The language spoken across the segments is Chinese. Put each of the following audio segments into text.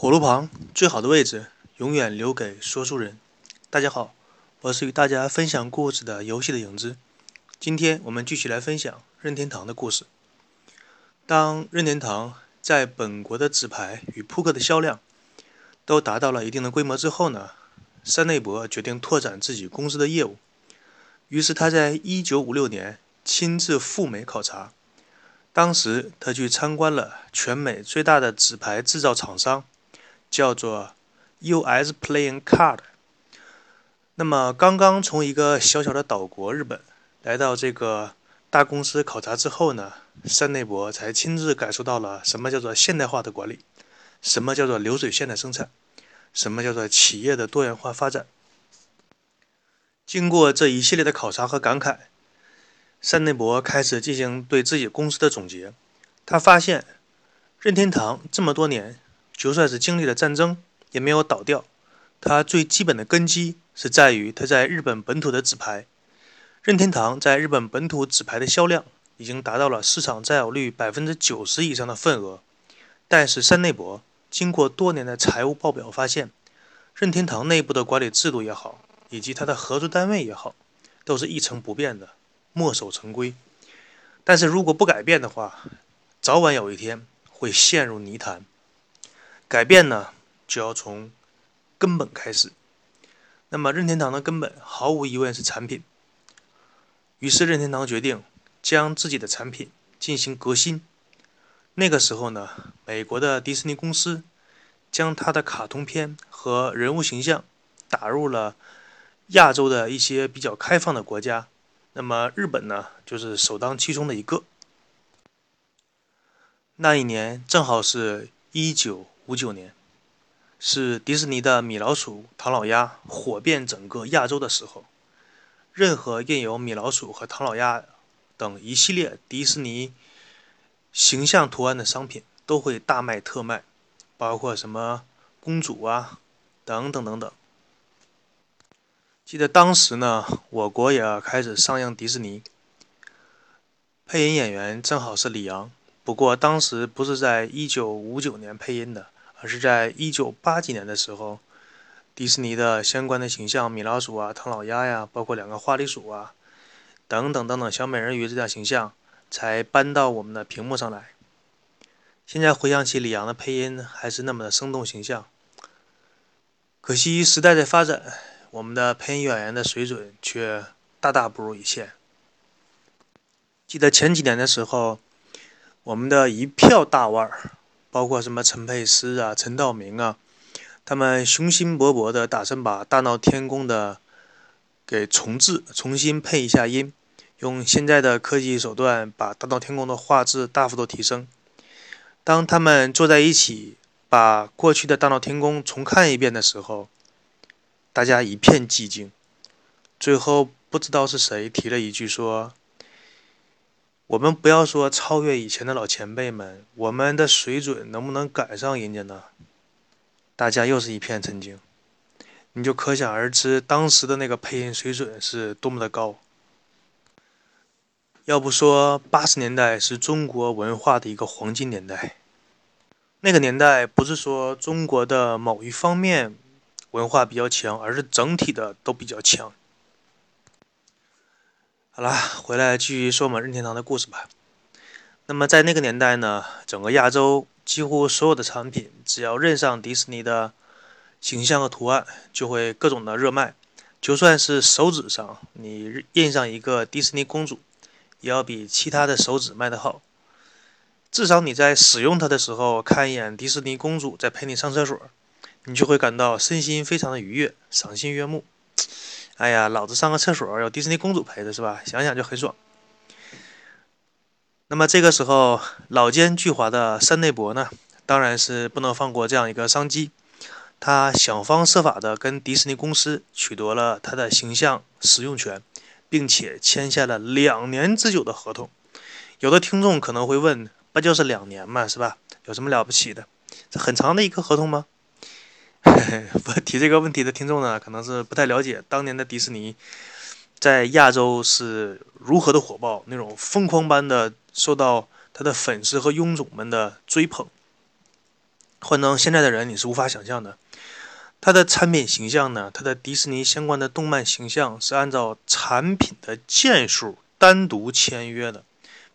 火炉旁最好的位置，永远留给说书人。大家好，我是与大家分享故事的游戏的影子。今天我们继续来分享任天堂的故事。当任天堂在本国的纸牌与扑克的销量都达到了一定的规模之后呢，山内博决定拓展自己公司的业务。于是他在1956年亲自赴美考察。当时他去参观了全美最大的纸牌制造厂商。叫做 U.S. Playing Card。那么，刚刚从一个小小的岛国日本来到这个大公司考察之后呢，山内博才亲自感受到了什么叫做现代化的管理，什么叫做流水线的生产，什么叫做企业的多元化发展。经过这一系列的考察和感慨，山内博开始进行对自己公司的总结。他发现，任天堂这么多年。就算是经历了战争，也没有倒掉。它最基本的根基是在于它在日本本土的纸牌。任天堂在日本本土纸牌的销量已经达到了市场占有率百分之九十以上的份额。但是山内博经过多年的财务报表发现，任天堂内部的管理制度也好，以及它的合作单位也好，都是一成不变的，墨守成规。但是如果不改变的话，早晚有一天会陷入泥潭。改变呢，就要从根本开始。那么，任天堂的根本毫无疑问是产品。于是，任天堂决定将自己的产品进行革新。那个时候呢，美国的迪士尼公司将它的卡通片和人物形象打入了亚洲的一些比较开放的国家。那么，日本呢，就是首当其冲的一个。那一年正好是一九。五九年，是迪士尼的米老鼠、唐老鸭火遍整个亚洲的时候。任何印有米老鼠和唐老鸭等一系列迪士尼形象图案的商品都会大卖特卖，包括什么公主啊，等等等等。记得当时呢，我国也开始上映迪士尼，配音演员正好是李阳，不过当时不是在一九五九年配音的。而是在一九八几年的时候，迪士尼的相关的形象，米老鼠啊、唐老鸭呀，包括两个花栗鼠啊，等等等等，小美人鱼这样形象才搬到我们的屏幕上来。现在回想起李阳的配音，还是那么的生动形象。可惜时代在发展，我们的配音演员的水准却大大不如以前。记得前几年的时候，我们的一票大腕儿。包括什么陈佩斯啊、陈道明啊，他们雄心勃勃的打算把《大闹天宫》的给重置、重新配一下音，用现在的科技手段把《大闹天宫》的画质大幅度提升。当他们坐在一起把过去的《大闹天宫》重看一遍的时候，大家一片寂静。最后不知道是谁提了一句说。我们不要说超越以前的老前辈们，我们的水准能不能赶上人家呢？大家又是一片沉静，你就可想而知当时的那个配音水准是多么的高。要不说八十年代是中国文化的一个黄金年代，那个年代不是说中国的某一方面文化比较强，而是整体的都比较强。好啦，回来继续说我们任天堂的故事吧。那么在那个年代呢，整个亚洲几乎所有的产品，只要认上迪士尼的形象和图案，就会各种的热卖。就算是手指上你印上一个迪士尼公主，也要比其他的手指卖得好。至少你在使用它的时候，看一眼迪士尼公主在陪你上厕所，你就会感到身心非常的愉悦，赏心悦目。哎呀，老子上个厕所有迪士尼公主陪着是吧？想想就很爽。那么这个时候，老奸巨猾的山内博呢，当然是不能放过这样一个商机。他想方设法的跟迪士尼公司取得了他的形象使用权，并且签下了两年之久的合同。有的听众可能会问，不就是两年嘛，是吧？有什么了不起的？这很长的一个合同吗？不提这个问题的听众呢，可能是不太了解当年的迪士尼在亚洲是如何的火爆，那种疯狂般的受到他的粉丝和佣种们的追捧。换成现在的人，你是无法想象的。它的产品形象呢，它的迪士尼相关的动漫形象是按照产品的件数单独签约的。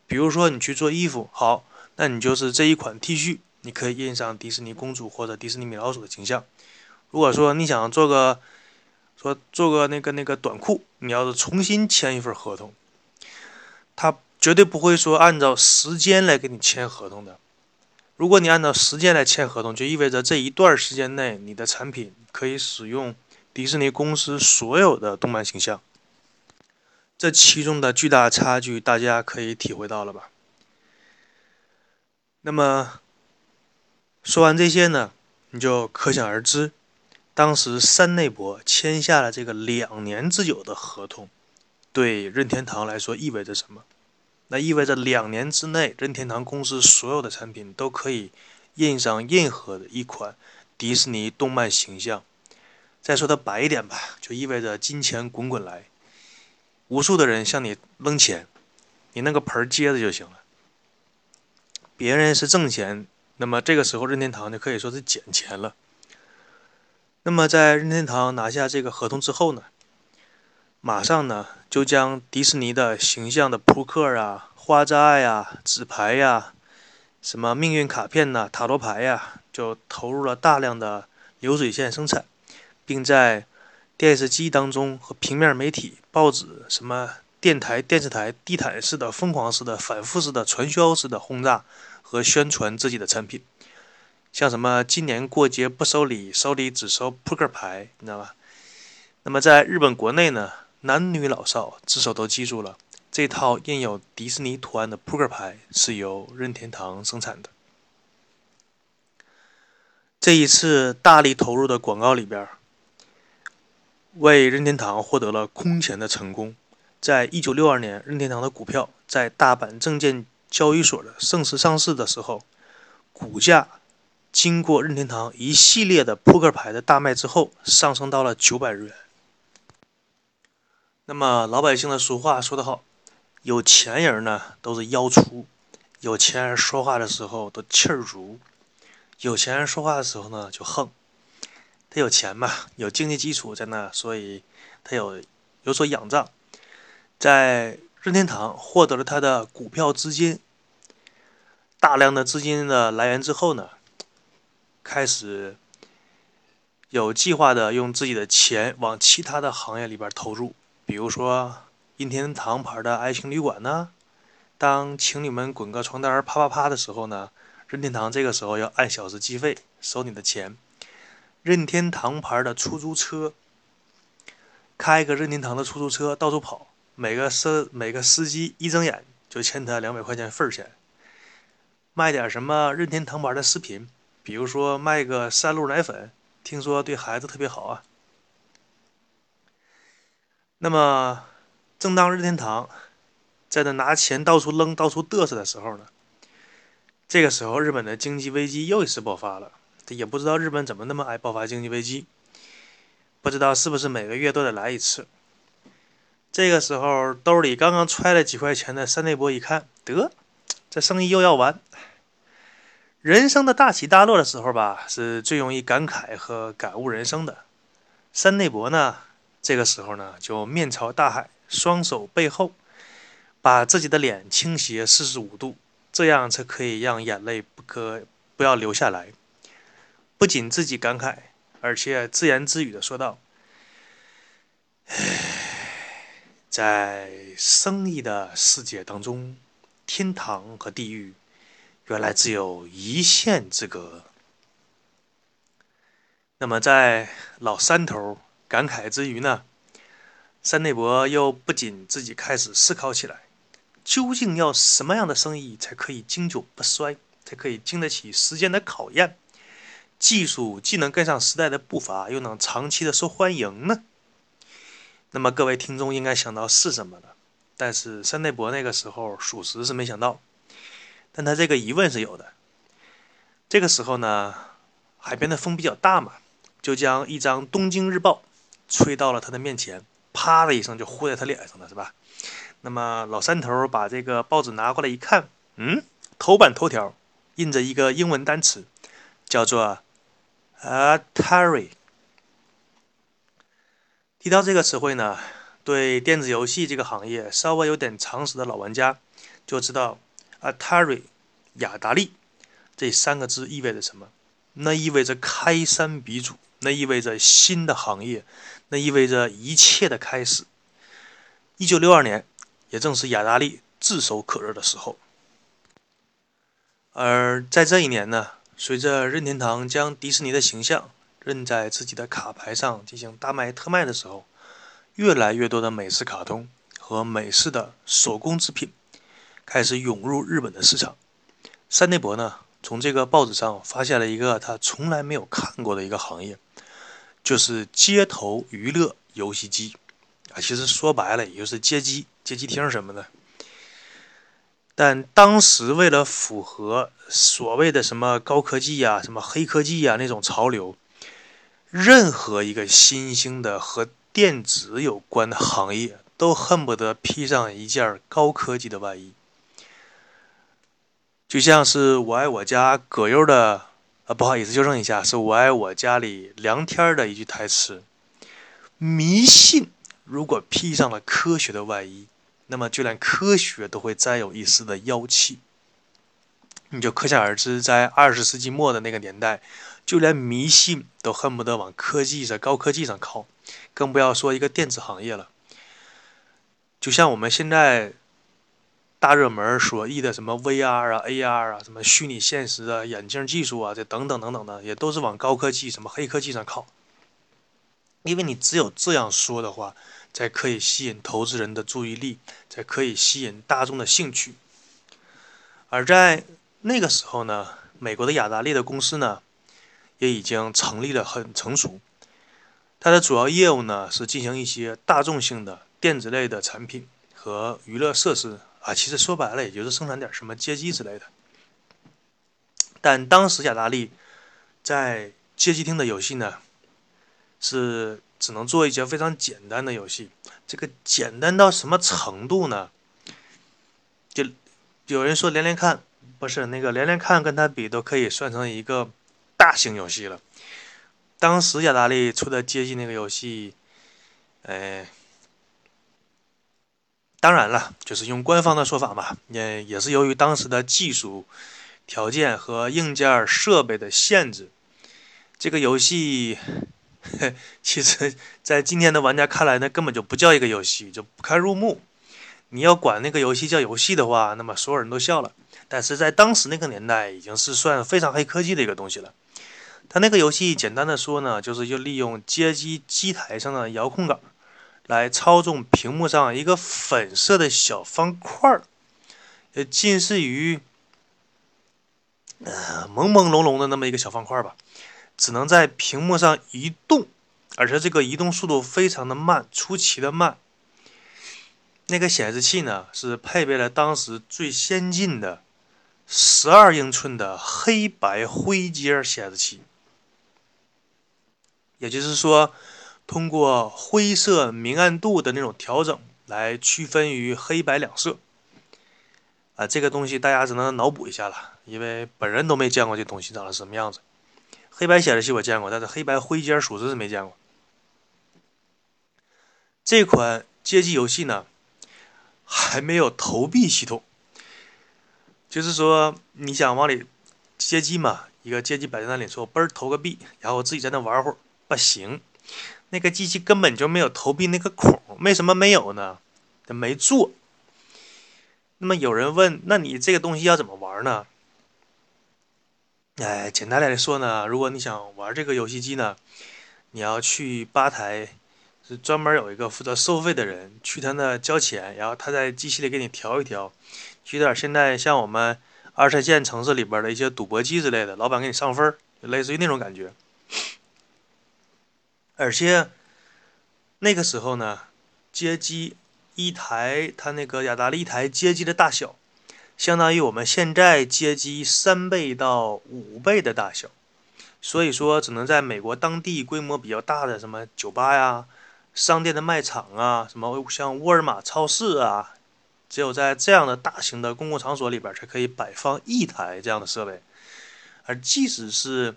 比如说你去做衣服，好，那你就是这一款 T 恤，你可以印上迪士尼公主或者迪士尼米老鼠的形象。如果说你想做个说做个那个那个短裤，你要是重新签一份合同，他绝对不会说按照时间来给你签合同的。如果你按照时间来签合同，就意味着这一段时间内你的产品可以使用迪士尼公司所有的动漫形象。这其中的巨大差距，大家可以体会到了吧？那么说完这些呢，你就可想而知，当时山内博签下了这个两年之久的合同，对任天堂来说意味着什么？那意味着两年之内，任天堂公司所有的产品都可以印上任何的一款迪士尼动漫形象。再说的白一点吧，就意味着金钱滚滚来，无数的人向你扔钱，你那个盆接着就行了。别人是挣钱，那么这个时候任天堂就可以说是捡钱了。那么在任天堂拿下这个合同之后呢？马上呢，就将迪士尼的形象的扑克啊、花扎呀、纸牌呀、什么命运卡片呐、塔罗牌呀，就投入了大量的流水线生产，并在电视机当中和平面媒体、报纸、什么电台、电视台地毯式的、疯狂式的、反复式的、传销式的轰炸和宣传自己的产品，像什么今年过节不收礼，收礼只收扑克牌，你知道吧？那么在日本国内呢？男女老少至少都记住了，这套印有迪士尼图案的扑克牌是由任天堂生产的。这一次大力投入的广告里边，为任天堂获得了空前的成功。在一九六二年，任天堂的股票在大阪证券交易所的正式上市的时候，股价经过任天堂一系列的扑克牌的大卖之后，上升到了九百日元。那么老百姓的俗话说得好，有钱人呢都是腰粗，有钱人说话的时候都气儿足，有钱人说话的时候呢就横。他有钱嘛，有经济基础在那，所以他有有所仰仗。在任天堂获得了他的股票资金，大量的资金的来源之后呢，开始有计划的用自己的钱往其他的行业里边投入。比如说，任天堂牌的爱情旅馆呢，当情侣们滚个床单啪啪啪的时候呢，任天堂这个时候要按小时计费收你的钱。任天堂牌的出租车，开个任天堂的出租车到处跑，每个司每个司机一睁眼就欠他两百块钱份儿钱。卖点什么任天堂牌的饰品，比如说卖个三鹿奶粉，听说对孩子特别好啊。那么，正当任天堂在那拿钱到处扔、到处嘚瑟的时候呢，这个时候日本的经济危机又一次爆发了。也不知道日本怎么那么爱爆发经济危机，不知道是不是每个月都得来一次。这个时候兜里刚刚揣了几块钱的山内博一看，得，这生意又要完。人生的大起大落的时候吧，是最容易感慨和感悟人生的。山内博呢？这个时候呢，就面朝大海，双手背后，把自己的脸倾斜四十五度，这样才可以让眼泪不可不要流下来。不仅自己感慨，而且自言自语的说道：“唉，在生意的世界当中，天堂和地狱原来只有一线之隔。”那么，在老三头。感慨之余呢，山内博又不仅自己开始思考起来：究竟要什么样的生意才可以经久不衰，才可以经得起时间的考验？技术既能跟上时代的步伐，又能长期的受欢迎呢？那么各位听众应该想到是什么了？但是山内博那个时候属实是没想到，但他这个疑问是有的。这个时候呢，海边的风比较大嘛，就将一张《东京日报》。吹到了他的面前，啪的一声就呼在他脸上了，是吧？那么老三头把这个报纸拿过来一看，嗯，头版头条印着一个英文单词，叫做 Atari。提到这个词汇呢，对电子游戏这个行业稍微有点常识的老玩家就知道 Atari 雅达利这三个字意味着什么。那意味着开山鼻祖，那意味着新的行业，那意味着一切的开始。一九六二年，也正是雅达利炙手可热的时候。而在这一年呢，随着任天堂将迪士尼的形象认在自己的卡牌上进行大卖特卖的时候，越来越多的美式卡通和美式的手工制品开始涌入日本的市场。山内博呢？从这个报纸上发现了一个他从来没有看过的一个行业，就是街头娱乐游戏机啊。其实说白了，也就是街机、街机厅什么的。但当时为了符合所谓的什么高科技呀、什么黑科技呀那种潮流，任何一个新兴的和电子有关的行业，都恨不得披上一件高科技的外衣。就像是我爱我家葛优的，啊，不好意思，纠正一下，是我爱我家里梁天的一句台词：迷信如果披上了科学的外衣，那么就连科学都会沾有一丝的妖气。你就可想而知，在二十世纪末的那个年代，就连迷信都恨不得往科技上、高科技上靠，更不要说一个电子行业了。就像我们现在。大热门所译的什么 VR 啊、AR 啊、什么虚拟现实啊、眼镜技术啊，这等等等等的，也都是往高科技、什么黑科技上靠。因为你只有这样说的话，才可以吸引投资人的注意力，才可以吸引大众的兴趣。而在那个时候呢，美国的雅达利的公司呢，也已经成立了，很成熟。它的主要业务呢，是进行一些大众性的电子类的产品和娱乐设施。啊，其实说白了，也就是生产点什么街机之类的。但当时雅达利在街机厅的游戏呢，是只能做一些非常简单的游戏。这个简单到什么程度呢？就有人说连连看，不是那个连连看，跟它比都可以算成一个大型游戏了。当时雅达利出的街机那个游戏，哎。当然了，就是用官方的说法嘛，也也是由于当时的技术条件和硬件设备的限制，这个游戏，其实，在今天的玩家看来，呢根本就不叫一个游戏，就不堪入目。你要管那个游戏叫游戏的话，那么所有人都笑了。但是在当时那个年代，已经是算非常黑科技的一个东西了。它那个游戏简单的说呢，就是就利用街机机台上的遥控杆。来操纵屏幕上一个粉色的小方块儿，呃，近似于呃朦朦胧胧的那么一个小方块吧，只能在屏幕上移动，而且这个移动速度非常的慢，出奇的慢。那个显示器呢，是配备了当时最先进的十二英寸的黑白灰阶显示器，也就是说。通过灰色明暗度的那种调整来区分于黑白两色，啊，这个东西大家只能脑补一下了，因为本人都没见过这东西长得什么样子。黑白显示器我见过，但是黑白灰阶属实是没见过。这款街机游戏呢，还没有投币系统，就是说你想往里街机嘛，一个街机摆在那里，说我嘣投个币，然后我自己在那玩会儿，不行。那个机器根本就没有投币那个孔，为什么没有呢？它没做。那么有人问，那你这个东西要怎么玩呢？哎，简单来说呢，如果你想玩这个游戏机呢，你要去吧台，是专门有一个负责收费的人，去他那交钱，然后他在机器里给你调一调，有点现在像我们二三线城市里边的一些赌博机之类的，老板给你上分，类似于那种感觉。而且那个时候呢，街机一台，它那个雅达利一台街机的大小，相当于我们现在街机三倍到五倍的大小，所以说只能在美国当地规模比较大的什么酒吧呀、商店的卖场啊、什么像沃尔玛超市啊，只有在这样的大型的公共场所里边才可以摆放一台这样的设备，而即使是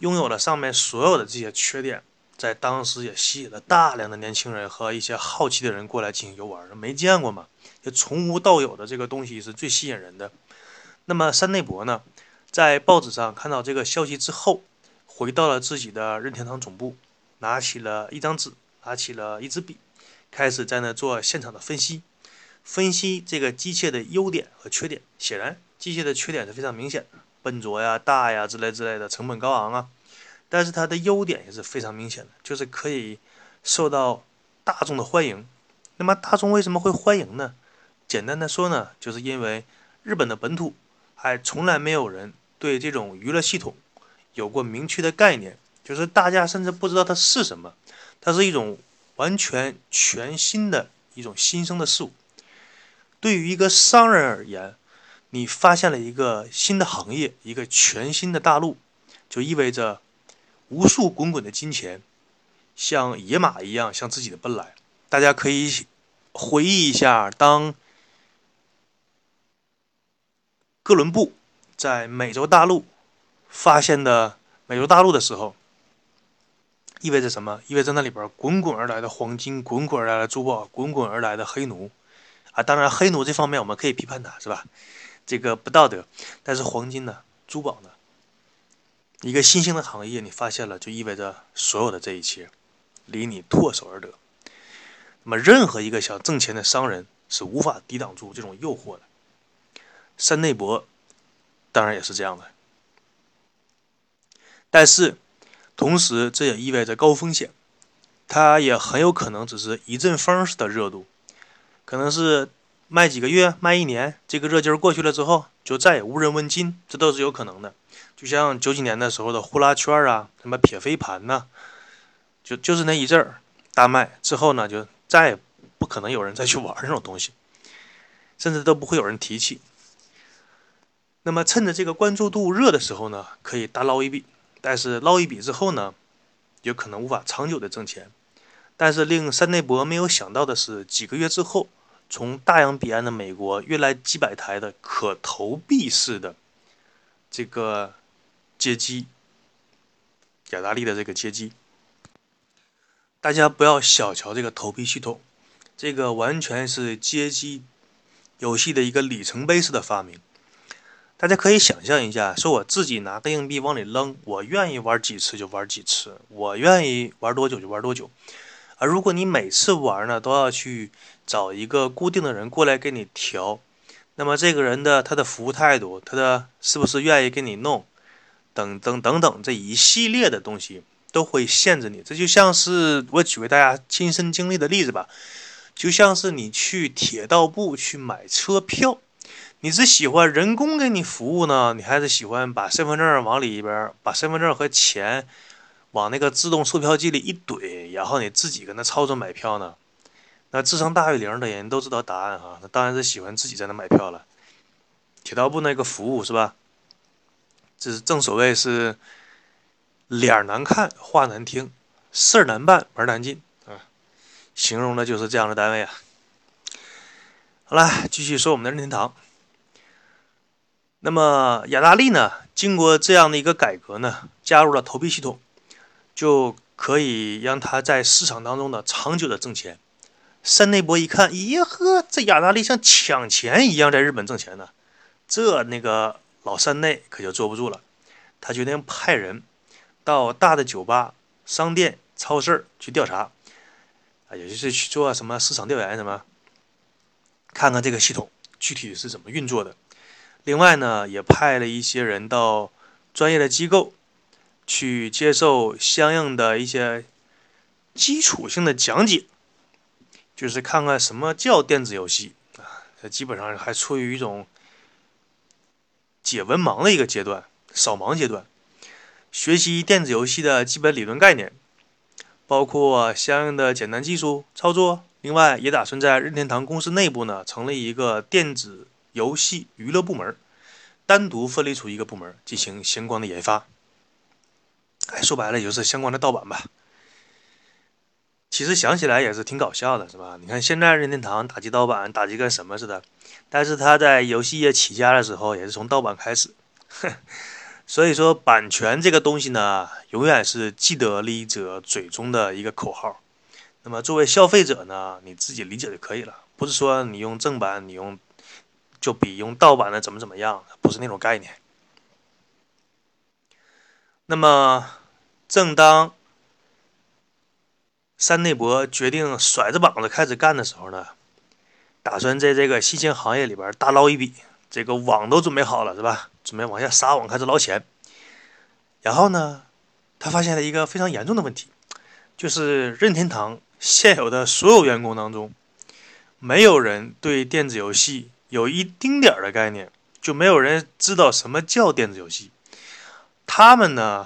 拥有了上面所有的这些缺点，在当时也吸引了大量的年轻人和一些好奇的人过来进行游玩。没见过嘛，就从无到有的这个东西是最吸引人的。那么山内博呢，在报纸上看到这个消息之后，回到了自己的任天堂总部，拿起了一张纸，拿起了一支笔，开始在那做现场的分析。分析这个机械的优点和缺点，显然机械的缺点是非常明显的，笨拙呀、大呀之类之类的，成本高昂啊。但是它的优点也是非常明显的，就是可以受到大众的欢迎。那么大众为什么会欢迎呢？简单的说呢，就是因为日本的本土还从来没有人对这种娱乐系统有过明确的概念，就是大家甚至不知道它是什么，它是一种完全全新的一种新生的事物。对于一个商人而言，你发现了一个新的行业，一个全新的大陆，就意味着无数滚滚的金钱像野马一样向自己的奔来。大家可以回忆一下，当哥伦布在美洲大陆发现的美洲大陆的时候，意味着什么？意味着那里边滚滚而来的黄金，滚滚而来的珠宝，滚滚而来的黑奴。啊，当然，黑奴这方面我们可以批判他，是吧？这个不道德。但是黄金呢，珠宝呢，一个新兴的行业，你发现了，就意味着所有的这一切离你唾手而得。那么，任何一个想挣钱的商人是无法抵挡住这种诱惑的。山内博当然也是这样的。但是，同时这也意味着高风险，它也很有可能只是一阵风式的热度。可能是卖几个月、卖一年，这个热劲儿过去了之后，就再也无人问津，这都是有可能的。就像九几年的时候的呼啦圈啊，什么撇飞盘呐，就就是那一阵儿大卖之后呢，就再也不可能有人再去玩这种东西，甚至都不会有人提起。那么趁着这个关注度热的时候呢，可以大捞一笔，但是捞一笔之后呢，有可能无法长久的挣钱。但是令山内博没有想到的是，几个月之后。从大洋彼岸的美国运来几百台的可投币式的这个接机，雅达利的这个接机，大家不要小瞧这个投币系统，这个完全是街机游戏的一个里程碑式的发明。大家可以想象一下，说我自己拿个硬币往里扔，我愿意玩几次就玩几次，我愿意玩多久就玩多久。而如果你每次玩呢，都要去找一个固定的人过来给你调，那么这个人的他的服务态度，他的是不是愿意给你弄，等等等等这一系列的东西都会限制你。这就像是我举个大家亲身经历的例子吧，就像是你去铁道部去买车票，你是喜欢人工给你服务呢，你还是喜欢把身份证往里边，把身份证和钱。往那个自动售票机里一怼，然后你自己跟那操作买票呢？那智商大于零的人都知道答案哈，那当然是喜欢自己在那买票了。铁道部那个服务是吧？这是正所谓是脸难看话难听，事儿难办门难进啊，形容的就是这样的单位啊。好了，继续说我们的任天堂。那么雅达利呢？经过这样的一个改革呢，加入了投币系统。就可以让他在市场当中呢长久的挣钱。山内博一看，咦呵，这雅达利像抢钱一样在日本挣钱呢，这那个老三内可就坐不住了。他决定派人到大的酒吧、商店、超市去调查，啊，也就是去做什么市场调研什么，看看这个系统具体是怎么运作的。另外呢，也派了一些人到专业的机构。去接受相应的一些基础性的讲解，就是看看什么叫电子游戏啊，它基本上还处于一种解文盲的一个阶段，扫盲阶段，学习电子游戏的基本理论概念，包括相应的简单技术操作。另外，也打算在任天堂公司内部呢，成立一个电子游戏娱乐部门，单独分离出一个部门进行相关的研发。哎，说白了也就是相关的盗版吧。其实想起来也是挺搞笑的，是吧？你看现在任天堂打击盗版，打击跟什么似的。但是他在游戏业起家的时候，也是从盗版开始。所以说，版权这个东西呢，永远是既得利益者嘴中的一个口号。那么作为消费者呢，你自己理解就可以了，不是说你用正版，你用就比用盗版的怎么怎么样，不是那种概念。那么，正当山内博决定甩着膀子开始干的时候呢，打算在这个新兴行业里边大捞一笔，这个网都准备好了，是吧？准备往下撒网，开始捞钱。然后呢，他发现了一个非常严重的问题，就是任天堂现有的所有员工当中，没有人对电子游戏有一丁点儿的概念，就没有人知道什么叫电子游戏。他们呢，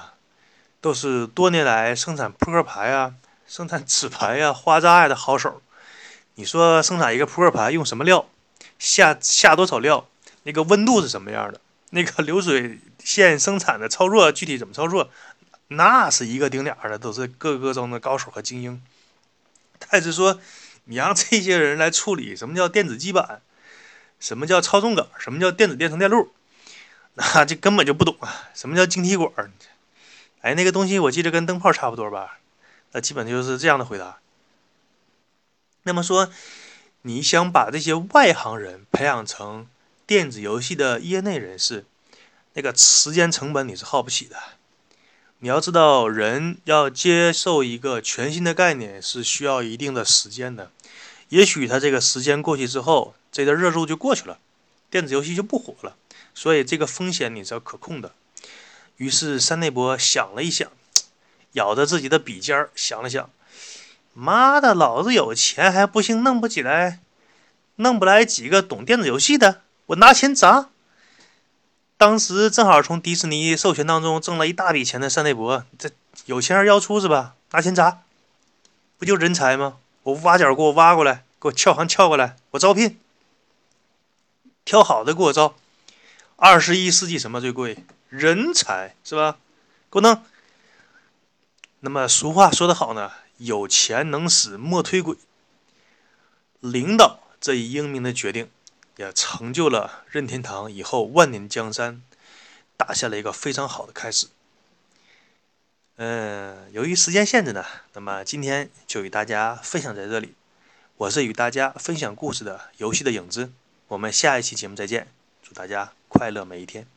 都是多年来生产扑克牌啊、生产纸牌呀、花扎呀的好手。你说生产一个扑克牌用什么料，下下多少料，那个温度是什么样的，那个流水线生产的操作具体怎么操作，那是一个顶俩的，都是各个中的高手和精英。但是说，你让这些人来处理什么叫电子基板，什么叫操纵杆，什么叫电子电程电路。那这根本就不懂啊！什么叫晶体管？哎，那个东西我记得跟灯泡差不多吧？那基本就是这样的回答。那么说，你想把这些外行人培养成电子游戏的业内人士，那个时间成本你是耗不起的。你要知道，人要接受一个全新的概念是需要一定的时间的。也许他这个时间过去之后，这个热度就过去了，电子游戏就不火了。所以这个风险你是要可控的。于是山内博想了一想，咬着自己的笔尖儿想了想：“妈的，老子有钱还不行，弄不起来，弄不来几个懂电子游戏的，我拿钱砸。”当时正好从迪士尼授权当中挣了一大笔钱的山内博，这有钱人要出是吧？拿钱砸，不就人才吗？我挖角给我挖过来，给我撬行撬过来，我招聘，挑好的给我招。二十一世纪什么最贵？人才是吧？给我弄。那么俗话说得好呢，有钱能使磨推鬼。领导这一英明的决定，也成就了任天堂以后万年江山打下了一个非常好的开始。嗯，由于时间限制呢，那么今天就与大家分享在这里。我是与大家分享故事的游戏的影子，我们下一期节目再见。祝大家快乐每一天。